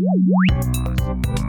Thank.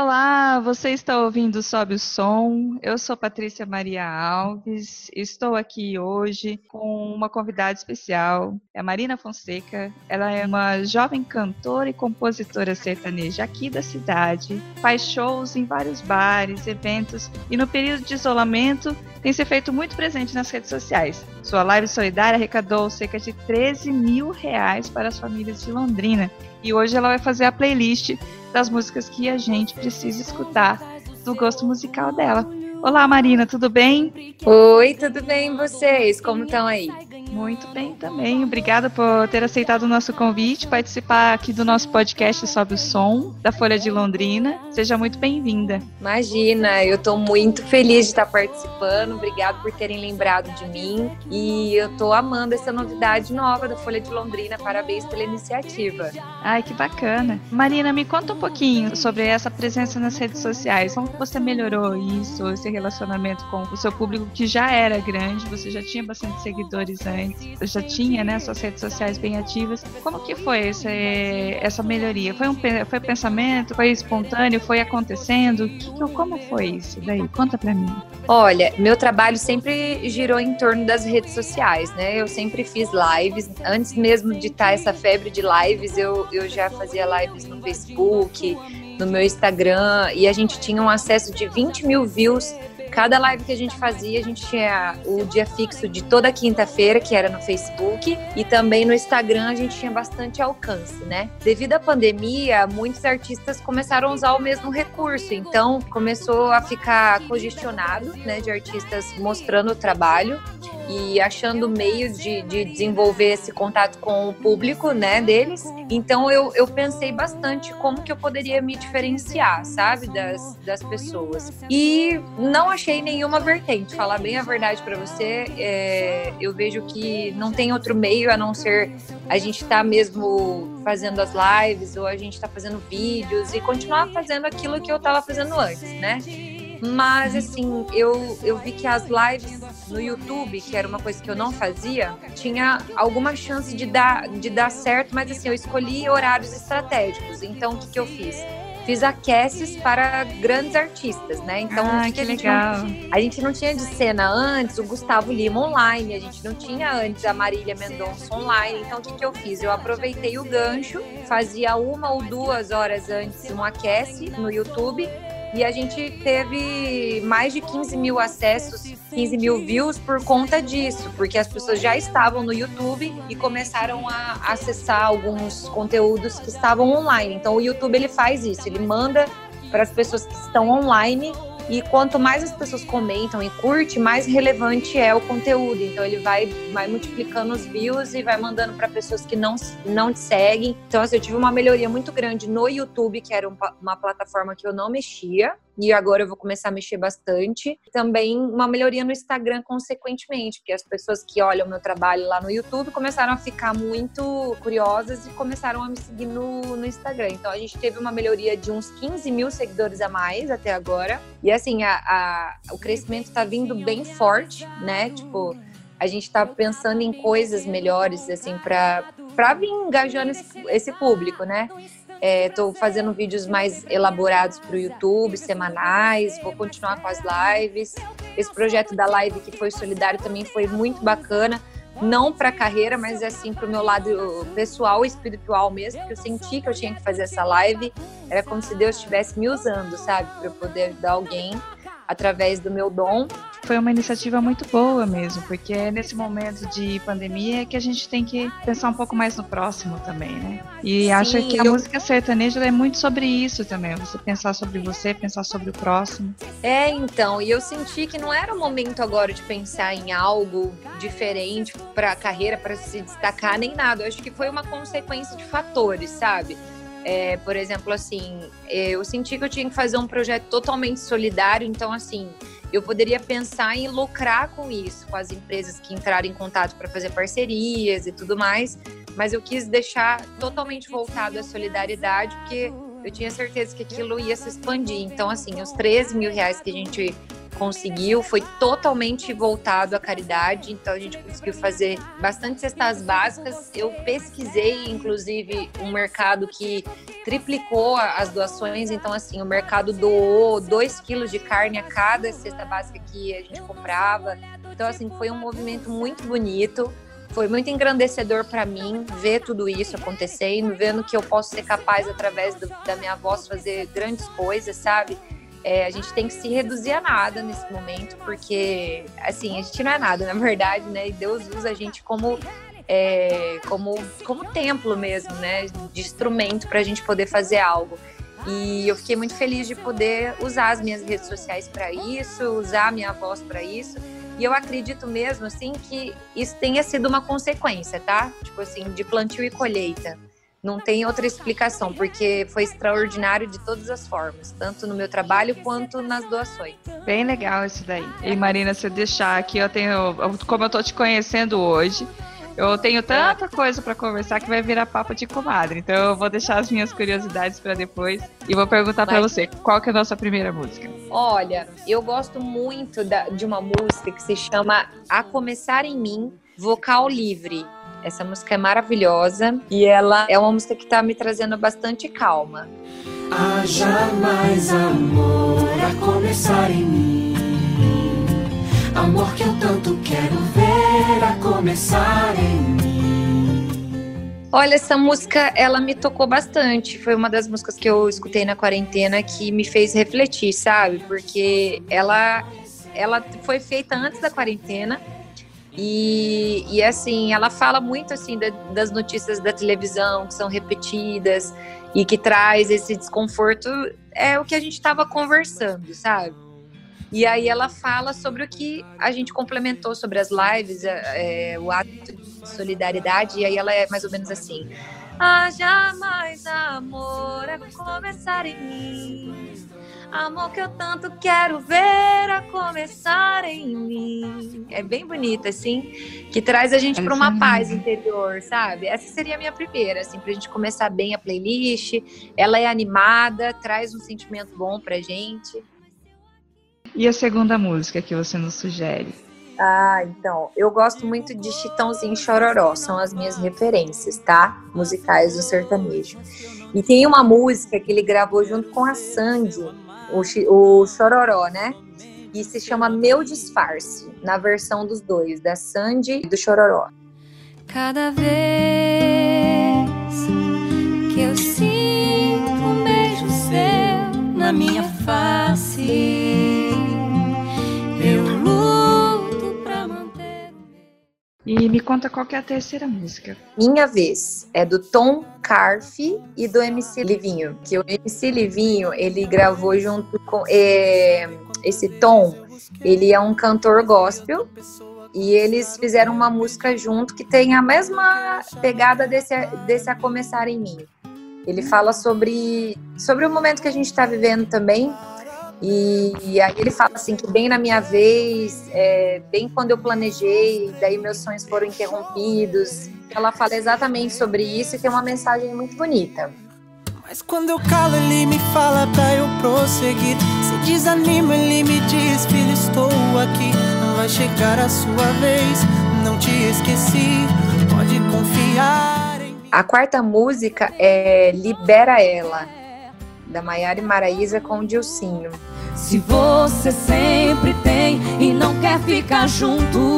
Olá, você está ouvindo Sobe o Som. Eu sou Patrícia Maria Alves. Estou aqui hoje com uma convidada especial, é a Marina Fonseca. Ela é uma jovem cantora e compositora sertaneja aqui da cidade. Faz shows em vários bares, eventos e no período de isolamento tem se feito muito presente nas redes sociais. Sua live solidária arrecadou cerca de 13 mil reais para as famílias de Londrina e hoje ela vai fazer a playlist das músicas que a gente precisa escutar do gosto musical dela. Olá, Marina, tudo bem? Oi, tudo bem vocês? Como estão aí? Muito bem também. Obrigada por ter aceitado o nosso convite, participar aqui do nosso podcast sobre o som da Folha de Londrina. Seja muito bem-vinda. Imagina, eu estou muito feliz de estar participando. Obrigado por terem lembrado de mim. E eu estou amando essa novidade nova da Folha de Londrina. Parabéns pela iniciativa. Ai, que bacana. Marina, me conta um pouquinho sobre essa presença nas redes sociais. Como você melhorou isso, esse relacionamento com o seu público que já era grande, você já tinha bastante seguidores antes já tinha né, suas redes sociais bem ativas. Como que foi essa, essa melhoria? Foi um foi pensamento? Foi espontâneo? Foi acontecendo? Que, como foi isso daí? Conta pra mim. Olha, meu trabalho sempre girou em torno das redes sociais, né? Eu sempre fiz lives. Antes mesmo de estar essa febre de lives, eu, eu já fazia lives no Facebook, no meu Instagram, e a gente tinha um acesso de 20 mil views Cada live que a gente fazia, a gente tinha o dia fixo de toda quinta-feira, que era no Facebook, e também no Instagram a gente tinha bastante alcance, né? Devido à pandemia, muitos artistas começaram a usar o mesmo recurso, então começou a ficar congestionado, né, de artistas mostrando o trabalho e achando meios de, de desenvolver esse contato com o público, né, deles. Então eu, eu pensei bastante como que eu poderia me diferenciar, sabe, das, das pessoas. E não achei nenhuma vertente. Falar bem a verdade para você, é, eu vejo que não tem outro meio a não ser a gente estar tá mesmo fazendo as lives ou a gente estar tá fazendo vídeos e continuar fazendo aquilo que eu estava fazendo antes, né? Mas, assim, eu, eu vi que as lives no YouTube, que era uma coisa que eu não fazia, tinha alguma chance de dar, de dar certo, mas, assim, eu escolhi horários estratégicos. Então, o que, que eu fiz? Fiz aqueces para grandes artistas, né? Então, ah, que, que a legal. Não, a gente não tinha de cena antes o Gustavo Lima online, a gente não tinha antes a Marília Mendonça online. Então, o que, que eu fiz? Eu aproveitei o gancho, fazia uma ou duas horas antes um aquece no YouTube e a gente teve mais de 15 mil acessos, 15 mil views por conta disso, porque as pessoas já estavam no YouTube e começaram a acessar alguns conteúdos que estavam online. Então o YouTube ele faz isso, ele manda para as pessoas que estão online e quanto mais as pessoas comentam e curte, mais relevante é o conteúdo. Então ele vai, vai multiplicando os views e vai mandando para pessoas que não, não te seguem. Então assim, eu tive uma melhoria muito grande no YouTube, que era um, uma plataforma que eu não mexia e agora eu vou começar a mexer bastante. Também uma melhoria no Instagram, consequentemente, porque as pessoas que olham meu trabalho lá no YouTube começaram a ficar muito curiosas e começaram a me seguir no, no Instagram. Então a gente teve uma melhoria de uns 15 mil seguidores a mais até agora. E assim, a, a o crescimento está vindo bem forte, né? Tipo, a gente está pensando em coisas melhores, assim, para vir engajando esse, esse público, né? Estou é, fazendo vídeos mais elaborados para o YouTube, semanais, vou continuar com as lives. Esse projeto da live que foi solidário também foi muito bacana, não para carreira, mas assim para o meu lado pessoal espiritual mesmo, porque eu senti que eu tinha que fazer essa live. Era como se Deus estivesse me usando, sabe, para eu poder ajudar alguém através do meu dom. Foi uma iniciativa muito boa mesmo, porque é nesse momento de pandemia que a gente tem que pensar um pouco mais no próximo também, né? E Sim, acho que a eu... música sertaneja é muito sobre isso também, você pensar sobre você, pensar sobre o próximo. É, então, e eu senti que não era o momento agora de pensar em algo diferente para a carreira, para se destacar, nem nada. Eu acho que foi uma consequência de fatores, sabe? É, por exemplo, assim, eu senti que eu tinha que fazer um projeto totalmente solidário, então, assim, eu poderia pensar em lucrar com isso, com as empresas que entraram em contato para fazer parcerias e tudo mais, mas eu quis deixar totalmente voltado à solidariedade, porque eu tinha certeza que aquilo ia se expandir. Então, assim, os 13 mil reais que a gente conseguiu foi totalmente voltado à caridade, então a gente conseguiu fazer bastante cestas básicas. Eu pesquisei, inclusive, um mercado que triplicou as doações, então assim, o mercado doou 2 quilos de carne a cada cesta básica que a gente comprava. Então, assim, foi um movimento muito bonito foi muito engrandecedor para mim ver tudo isso acontecendo, vendo que eu posso ser capaz, através do, da minha voz, fazer grandes coisas, sabe? É, a gente tem que se reduzir a nada nesse momento, porque, assim, a gente não é nada, na verdade, né? E Deus usa a gente como, é, como, como templo mesmo, né? De instrumento para a gente poder fazer algo. E eu fiquei muito feliz de poder usar as minhas redes sociais para isso, usar a minha voz para isso. E eu acredito mesmo, assim, que isso tenha sido uma consequência, tá? Tipo assim, de plantio e colheita. Não tem outra explicação, porque foi extraordinário de todas as formas, tanto no meu trabalho quanto nas doações. Bem legal isso daí. E Marina, se eu deixar aqui, eu tenho, como eu tô te conhecendo hoje, eu tenho tanta coisa para conversar que vai virar papo de comadre. Então eu vou deixar as minhas curiosidades para depois e vou perguntar para você, qual que é a nossa primeira música? Olha, eu gosto muito da, de uma música que se chama A Começar em Mim, Vocal Livre. Essa música é maravilhosa e ela é uma música que está me trazendo bastante calma. Haja mais amor a começar em mim. Amor que eu tanto quero ver a começar em mim. Olha, essa música, ela me tocou bastante. Foi uma das músicas que eu escutei na quarentena que me fez refletir, sabe? Porque ela, ela foi feita antes da quarentena e, e assim, ela fala muito assim da, das notícias da televisão que são repetidas e que traz esse desconforto. É o que a gente estava conversando, sabe? E aí ela fala sobre o que a gente complementou sobre as lives, é, é, o ato de solidariedade, e aí ela é mais ou menos assim. Ah, jamais amor a começar em mim. Amor que eu tanto quero ver a começar em mim. É bem bonita, assim, que traz a gente para uma paz interior, sabe? Essa seria a minha primeira, assim, pra gente começar bem a playlist. Ela é animada, traz um sentimento bom pra gente. E a segunda música que você nos sugere? Ah, então, eu gosto muito de Chitãozinho e Chororó, são as minhas referências, tá? Musicais do sertanejo. E tem uma música que ele gravou junto com a Sandy, o, o Chororó, né? E se chama Meu Disfarce, na versão dos dois, da Sandy e do Chororó. Cada vez que eu sinto um beijo seu na minha face E me conta qual que é a terceira música. Minha Vez, é do Tom Carfe e do MC Livinho. Que o MC Livinho, ele gravou junto com é, esse Tom, ele é um cantor gospel e eles fizeram uma música junto que tem a mesma pegada desse, desse A Começar em Mim. Ele fala sobre, sobre o momento que a gente está vivendo também, e, e, aí ele fala assim que bem na minha vez, é, bem quando eu planejei, daí meus sonhos foram interrompidos. Ela fala exatamente sobre isso e tem uma mensagem muito bonita. Mas quando eu calo, ele me fala pra eu prosseguir. Se desanima, ele me diz, filho, estou aqui. Vai chegar a sua vez, não te esqueci, pode confiar em mim. A quarta música é Libera Ela da Maiara e Maraísa com o Dilcinho. Se você sempre tem e não quer ficar junto,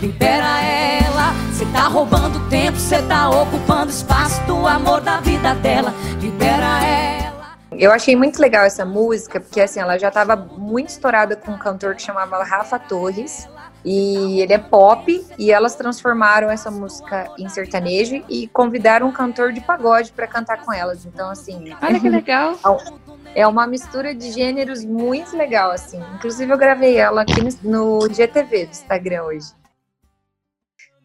libera ela. Você tá roubando tempo, você tá ocupando espaço do amor da vida dela. Libera ela. Eu achei muito legal essa música, porque assim, ela já estava muito estourada com um cantor que chamava Rafa Torres. E ele é pop e elas transformaram essa música em sertanejo e convidaram um cantor de pagode para cantar com elas. Então, assim. Olha que legal! É uma mistura de gêneros muito legal, assim. Inclusive, eu gravei ela aqui no, GTV do Instagram hoje.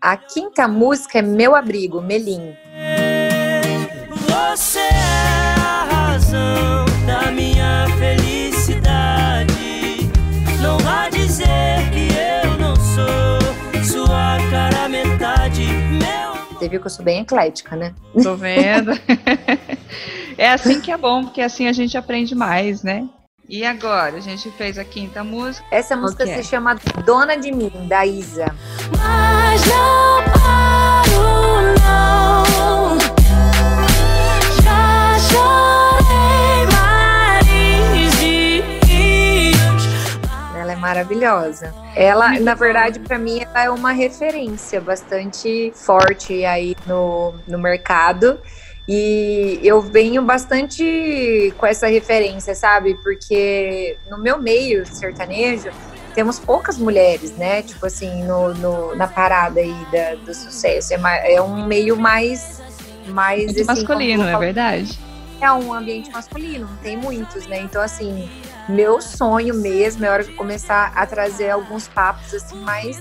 A quinta música é Meu Abrigo, Melim. Você Você viu que eu sou bem eclética, né? Tô vendo. é assim que é bom, porque assim a gente aprende mais, né? E agora? A gente fez a quinta música. Essa música se chama Dona de Mim, da Isa. Mas não paro, maravilhosa. Ela, na verdade, pra mim, ela é uma referência bastante forte aí no, no mercado. E eu venho bastante com essa referência, sabe? Porque no meu meio sertanejo, temos poucas mulheres, né? Tipo assim, no, no- na parada aí da- do sucesso. É, é um meio mais. mais Muito assim, masculino, é verdade? é um ambiente masculino, não tem muitos, né? Então, assim, meu sonho mesmo é hora eu começar a trazer alguns papos, assim, mais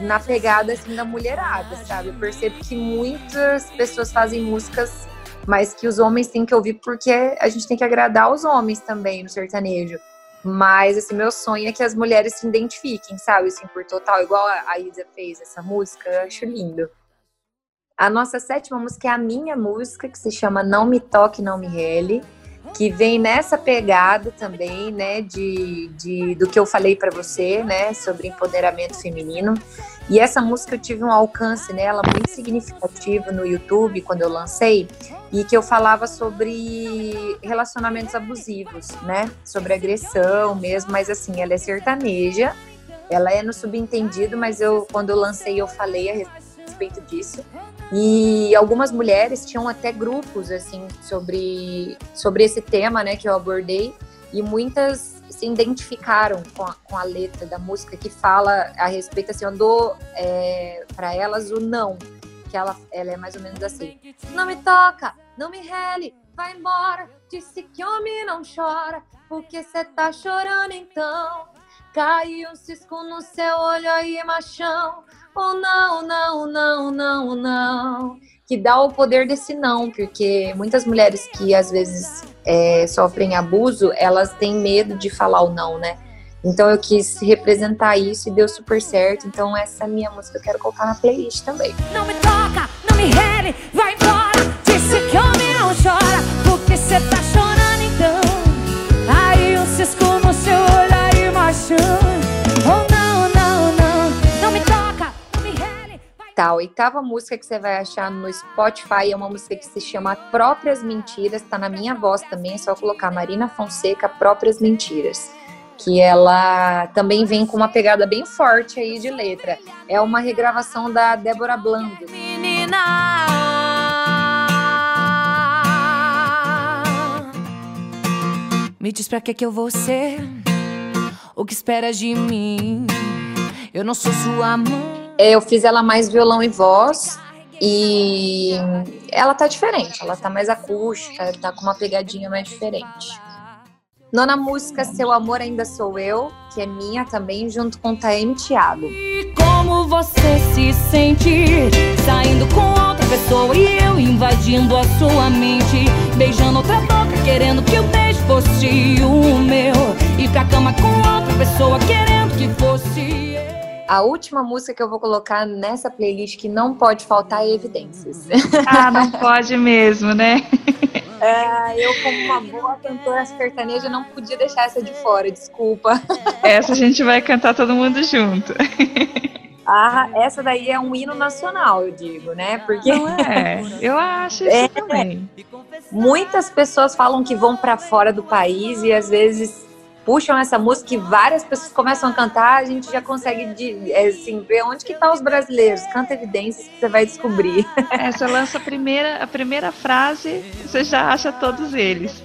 na pegada, assim, da mulherada, sabe? Eu percebo que muitas pessoas fazem músicas, mas que os homens têm que ouvir porque a gente tem que agradar os homens também no sertanejo. Mas, assim, meu sonho é que as mulheres se identifiquem, sabe? Assim, por total, igual a Isa fez essa música, eu acho lindo. A nossa sétima música é a minha música, que se chama Não Me Toque, Não Me Rele, que vem nessa pegada também, né, de, de do que eu falei para você, né, sobre empoderamento feminino. E essa música eu tive um alcance nela muito significativo no YouTube quando eu lancei, e que eu falava sobre relacionamentos abusivos, né, sobre agressão mesmo, mas assim, ela é sertaneja, ela é no subentendido, mas eu quando eu lancei eu falei a respeito disso. E algumas mulheres tinham até grupos assim sobre, sobre esse tema, né, que eu abordei, e muitas se identificaram com a, com a letra da música que fala a respeito assim, eu dou é, para elas o não, que ela, ela é mais ou menos assim: não me toca, não me rele, vai embora. Disse que homem não chora, porque cê tá chorando então. Caiu um cisco no seu olho aí, machão. Oh, não, não, não, não, não. Que dá o poder desse não, porque muitas mulheres que às vezes é, sofrem abuso, elas têm medo de falar o não, né? Então eu quis representar isso e deu super certo. Então essa é minha música, eu quero colocar na playlist também. Não me toca, não me rele, vai embora. Disse que homem não chora, porque cê tá chorando Tá, a oitava música que você vai achar no Spotify é uma música que se chama Próprias Mentiras, tá na minha voz também, é só colocar Marina Fonseca Próprias Mentiras. Que ela também vem com uma pegada bem forte aí de letra. É uma regravação da Débora Blando. Menina, me diz pra que que eu vou ser? O que esperas de mim? Eu não sou sua mãe. É, Eu fiz ela mais violão e voz. E ela tá diferente, ela tá mais acústica, tá com uma pegadinha mais diferente. Nona música, Seu Amor Ainda Sou Eu, que é minha também, junto com Taeme Thiago. E como você se sente saindo com outra pessoa e eu invadindo a sua mente, beijando outra boca, querendo que o beijo fosse o meu, e pra cama com A última música que eu vou colocar nessa playlist que não pode faltar é Evidências. Ah, não pode mesmo, né? É, eu, como uma boa cantora sertaneja, não podia deixar essa de fora, desculpa. Essa a gente vai cantar todo mundo junto. Ah, essa daí é um hino nacional, eu digo, né? Porque Não é? Eu acho isso É. também. muitas pessoas falam que vão pra fora do país e às vezes puxam essa música e várias pessoas começam a cantar, a gente já consegue de, é, assim, ver onde que estão os brasileiros. Canta evidências que você vai descobrir. É, você lança a primeira, a primeira frase, você já acha todos eles.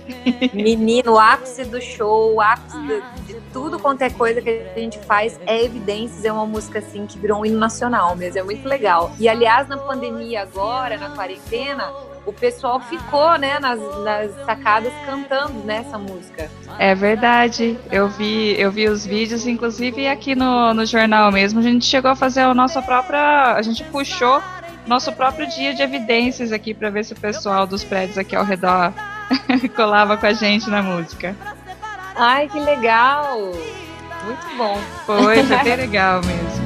Menino, o ápice do show, o ápice do- de tudo quanto é coisa que a gente faz é Evidências, é uma música assim que virou um hino nacional mesmo, é muito legal. E aliás, na pandemia agora, na quarentena, o pessoal ficou, né, nas, nas sacadas cantando nessa música. É verdade. Eu vi, eu vi os vídeos, inclusive aqui no, no jornal mesmo, a gente chegou a fazer a nossa própria. A gente puxou nosso próprio dia de evidências aqui para ver se o pessoal dos prédios aqui ao redor colava com a gente na música. Ai, que legal! Muito bom. Foi, foi bem legal mesmo.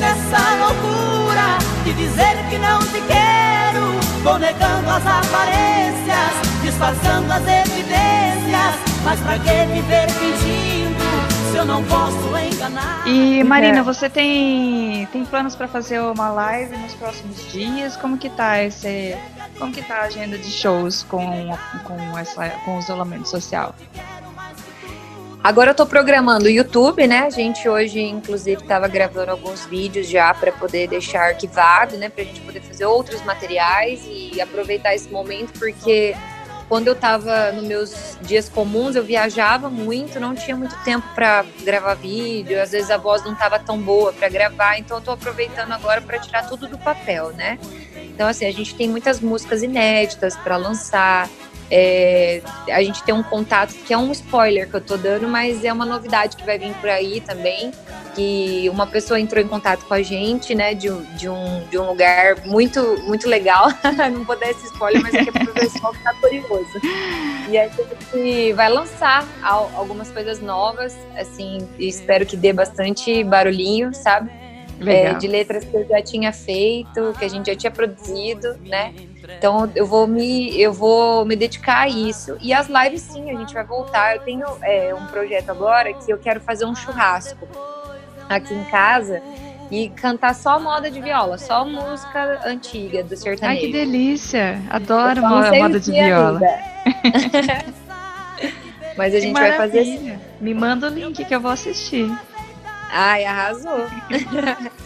E nessa loucura de dizer que não te quero, vou negando as aparências, disfarçando as evidências Mas pra que viver fingindo se eu não posso enganar? E Marina, você tem, tem planos para fazer uma live nos próximos dias? Como que tá esse, como que tá a agenda de shows com, com, essa, com o isolamento social? Agora eu tô programando o YouTube, né? A gente hoje, inclusive, estava gravando alguns vídeos já para poder deixar arquivado, né? Pra gente poder fazer outros materiais e aproveitar esse momento, porque quando eu estava nos meus dias comuns, eu viajava muito, não tinha muito tempo para gravar vídeo, às vezes a voz não estava tão boa para gravar, então eu tô aproveitando agora para tirar tudo do papel, né? Então, assim, a gente tem muitas músicas inéditas para lançar. É, a gente tem um contato que é um spoiler que eu tô dando, mas é uma novidade que vai vir por aí também. Que uma pessoa entrou em contato com a gente, né, de, de, um, de um lugar muito, muito legal. Não vou dar esse spoiler, mas é que pro pessoal ficar curioso. E a gente vai lançar algumas coisas novas, assim, espero que dê bastante barulhinho, sabe? É, de letras que eu já tinha feito, que a gente já tinha produzido, né? Então eu vou me eu vou me dedicar a isso. E as lives sim, a gente vai voltar. Eu tenho é, um projeto agora que eu quero fazer um churrasco aqui em casa e cantar só moda de viola, só música antiga do sertanejo. Ai, que delícia! Adoro moda, moda de viola. Mas a gente vai fazer assim. Me manda o link que eu vou assistir. Ai, arrasou.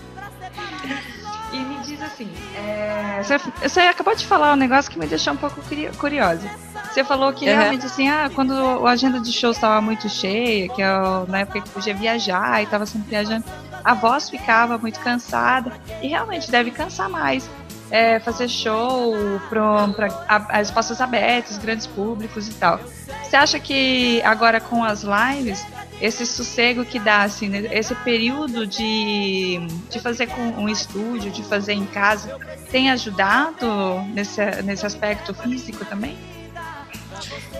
E me diz assim, é, você, você, acabou de falar um negócio que me deixou um pouco curiosa. Você falou que uhum. realmente assim, ah, quando a agenda de shows estava muito cheia, que eu, na época que podia viajar e estava sempre viajando, a voz ficava muito cansada e realmente deve cansar mais. É, fazer show para espaços abertos, grandes públicos e tal. Você acha que agora com as lives esse sossego que dá, assim, né? esse período de, de fazer com um estúdio, de fazer em casa, tem ajudado nesse, nesse aspecto físico também?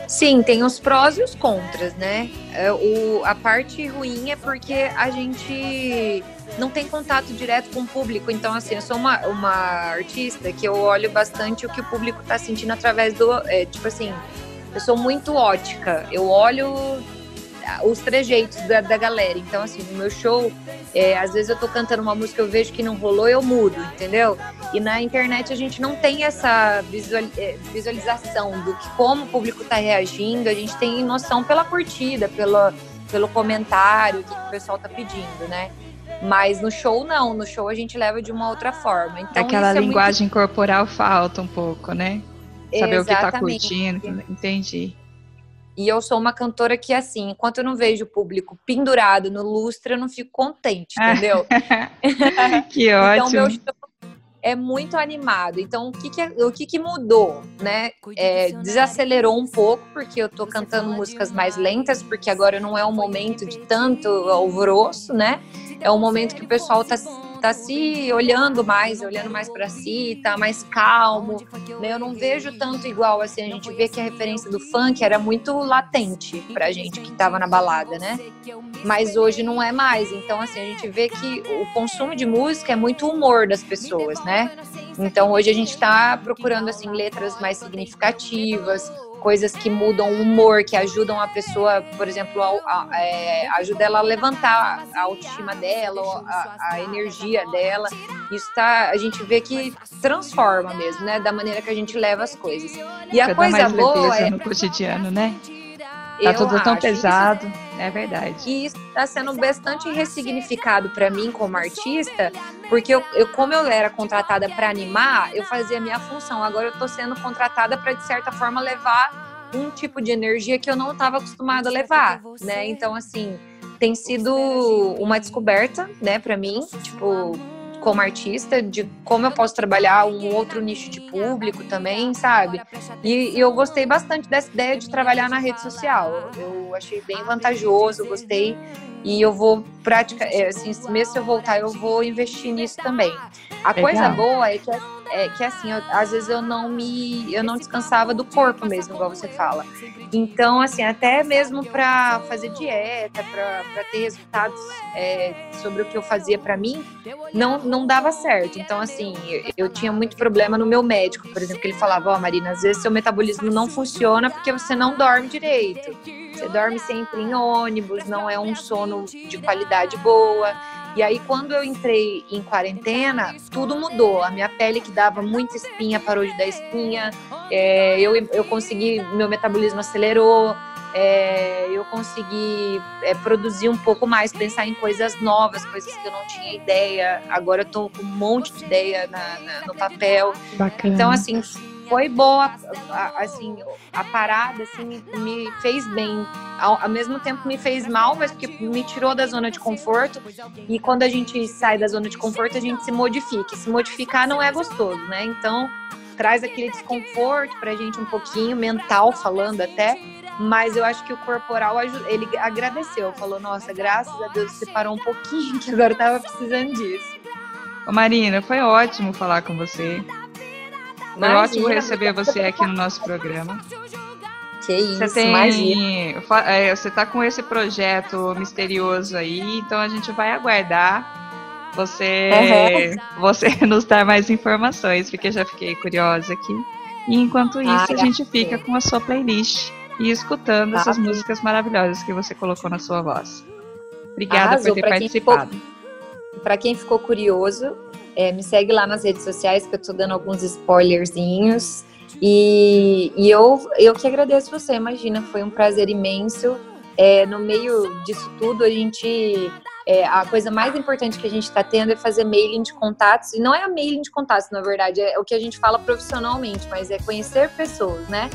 Sim, tem os prós e os contras, né? É, o, a parte ruim é porque a gente não tem contato direto com o público. Então, assim, eu sou uma, uma artista que eu olho bastante o que o público está sentindo através do. É, tipo assim, eu sou muito ótica. Eu olho os trejeitos da, da galera. Então, assim, no meu show, é, às vezes eu tô cantando uma música, eu vejo que não rolou, eu mudo, entendeu? E na internet a gente não tem essa visual, é, visualização do que como o público tá reagindo, a gente tem noção pela curtida, pela, pelo comentário, o que, que o pessoal tá pedindo, né? Mas no show não, no show a gente leva de uma outra forma. Então, Aquela é linguagem muito... corporal falta um pouco, né? Saber Exatamente. o que tá curtindo, entendi. E eu sou uma cantora que, assim, enquanto eu não vejo o público pendurado no lustre, eu não fico contente, entendeu? que ótimo. Então, meu show é muito animado. Então, o que, que, o que, que mudou, né? É, desacelerou um pouco, porque eu tô cantando músicas mais lentas, porque agora não é um momento de tanto alvoroço, né? É um momento que o pessoal tá tá se olhando mais, olhando mais para si, tá mais calmo. Né? Eu não vejo tanto igual assim, a gente vê que a referência do funk era muito latente pra gente que tava na balada, né? Mas hoje não é mais. Então assim, a gente vê que o consumo de música é muito humor das pessoas, né? Então hoje a gente tá procurando assim letras mais significativas, coisas que mudam o humor, que ajudam a pessoa, por exemplo, a, a, é, ajuda ela a levantar a autoestima dela, a, a energia dela. Isso tá, a gente vê que transforma mesmo, né? Da maneira que a gente leva as coisas. E a coisa boa é no cotidiano, né? Tá eu tudo tão pesado, isso, é verdade. E isso está sendo bastante ressignificado para mim como artista, porque eu, eu como eu era contratada para animar, eu fazia a minha função. Agora eu estou sendo contratada para de certa forma levar um tipo de energia que eu não estava acostumada a levar, né? Então assim, tem sido uma descoberta, né, para mim, tipo, como artista, de como eu posso trabalhar um outro nicho de público também, sabe? E, e, eu gostei bastante dessa ideia de trabalhar na rede social. Eu achei bem vantajoso, gostei. E eu vou praticar, é, assim, mesmo se eu voltar, eu vou investir nisso também. A Legal. coisa boa é que, é que assim, eu, às vezes eu não me, eu não descansava do corpo mesmo, igual você fala. Então, assim, até mesmo para fazer dieta, para ter resultados é, sobre o que eu fazia para mim, não, não dava certo. Então, assim, eu, eu, tinha muito problema no meu médico, por exemplo, que ele falava, ó, oh, Marina, às vezes seu metabolismo não funciona porque você não dorme direito. Você dorme sempre em ônibus, não é um sono de qualidade boa. E aí, quando eu entrei em quarentena, tudo mudou. A minha pele, que dava muita espinha, parou de dar espinha. É, eu, eu consegui, meu metabolismo acelerou. É, eu consegui é, produzir um pouco mais, pensar em coisas novas, coisas que eu não tinha ideia. Agora eu tô com um monte de ideia na, na, no papel. Bacana. Então, assim, foi boa, assim, a parada, assim, me fez bem. Ao, ao, mesmo tempo me fez mal, mas porque me tirou da zona de conforto. E quando a gente sai da zona de conforto, a gente se modifica. E se modificar não é gostoso, né? Então, traz aquele desconforto pra gente um pouquinho, mental falando até. Mas eu acho que o corporal, ele agradeceu. Falou, nossa, graças a Deus você parou um pouquinho, que agora eu tava precisando disso. Ô Marina, foi ótimo falar com você. Foi Imagina, ótimo receber você aqui no nosso programa. Que isso, você tem, é, você tá com esse projeto misterioso aí, então a gente vai aguardar você, uhum. você nos dar mais informações, porque já fiquei curiosa aqui. E enquanto isso, ah, a gente fica com a sua playlist e escutando tá. essas músicas maravilhosas que você colocou na sua voz. Obrigada Arrasou. por ter pra participado. Para quem ficou curioso, é, me segue lá nas redes sociais que eu tô dando alguns spoilerzinhos. E, e eu, eu que agradeço você, imagina, foi um prazer imenso. É, no meio disso tudo, a gente. É, a coisa mais importante que a gente está tendo é fazer mailing de contatos. E não é a mailing de contatos, na verdade, é o que a gente fala profissionalmente, mas é conhecer pessoas, né?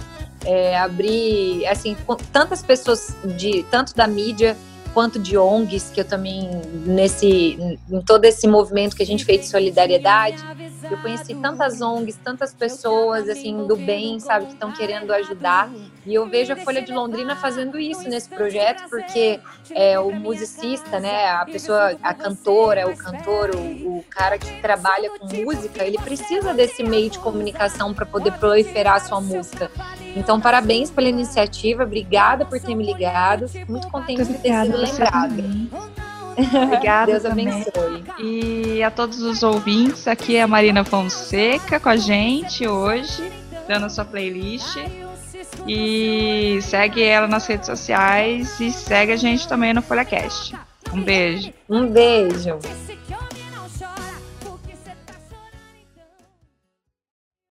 É, abrir, assim, tantas pessoas de tanto da mídia quanto de ONGs, que eu também, nesse, em todo esse movimento que a gente fez de solidariedade, eu conheci tantas ONGs, tantas pessoas, assim, do bem, sabe, que estão querendo ajudar. E eu vejo a Folha de Londrina fazendo isso nesse projeto, porque é, o musicista, né, a pessoa, a cantora, o cantor, o, o cara que trabalha com música, ele precisa desse meio de comunicação para poder proliferar a sua música. Então, parabéns pela iniciativa, obrigada por ter me ligado. Muito contente de ter sido Obrigada. Deus abençoe. E a todos os ouvintes, aqui é a Marina Fonseca com a gente hoje, dando a sua playlist. E segue ela nas redes sociais e segue a gente também no FolhaCast. Um beijo. Um beijo.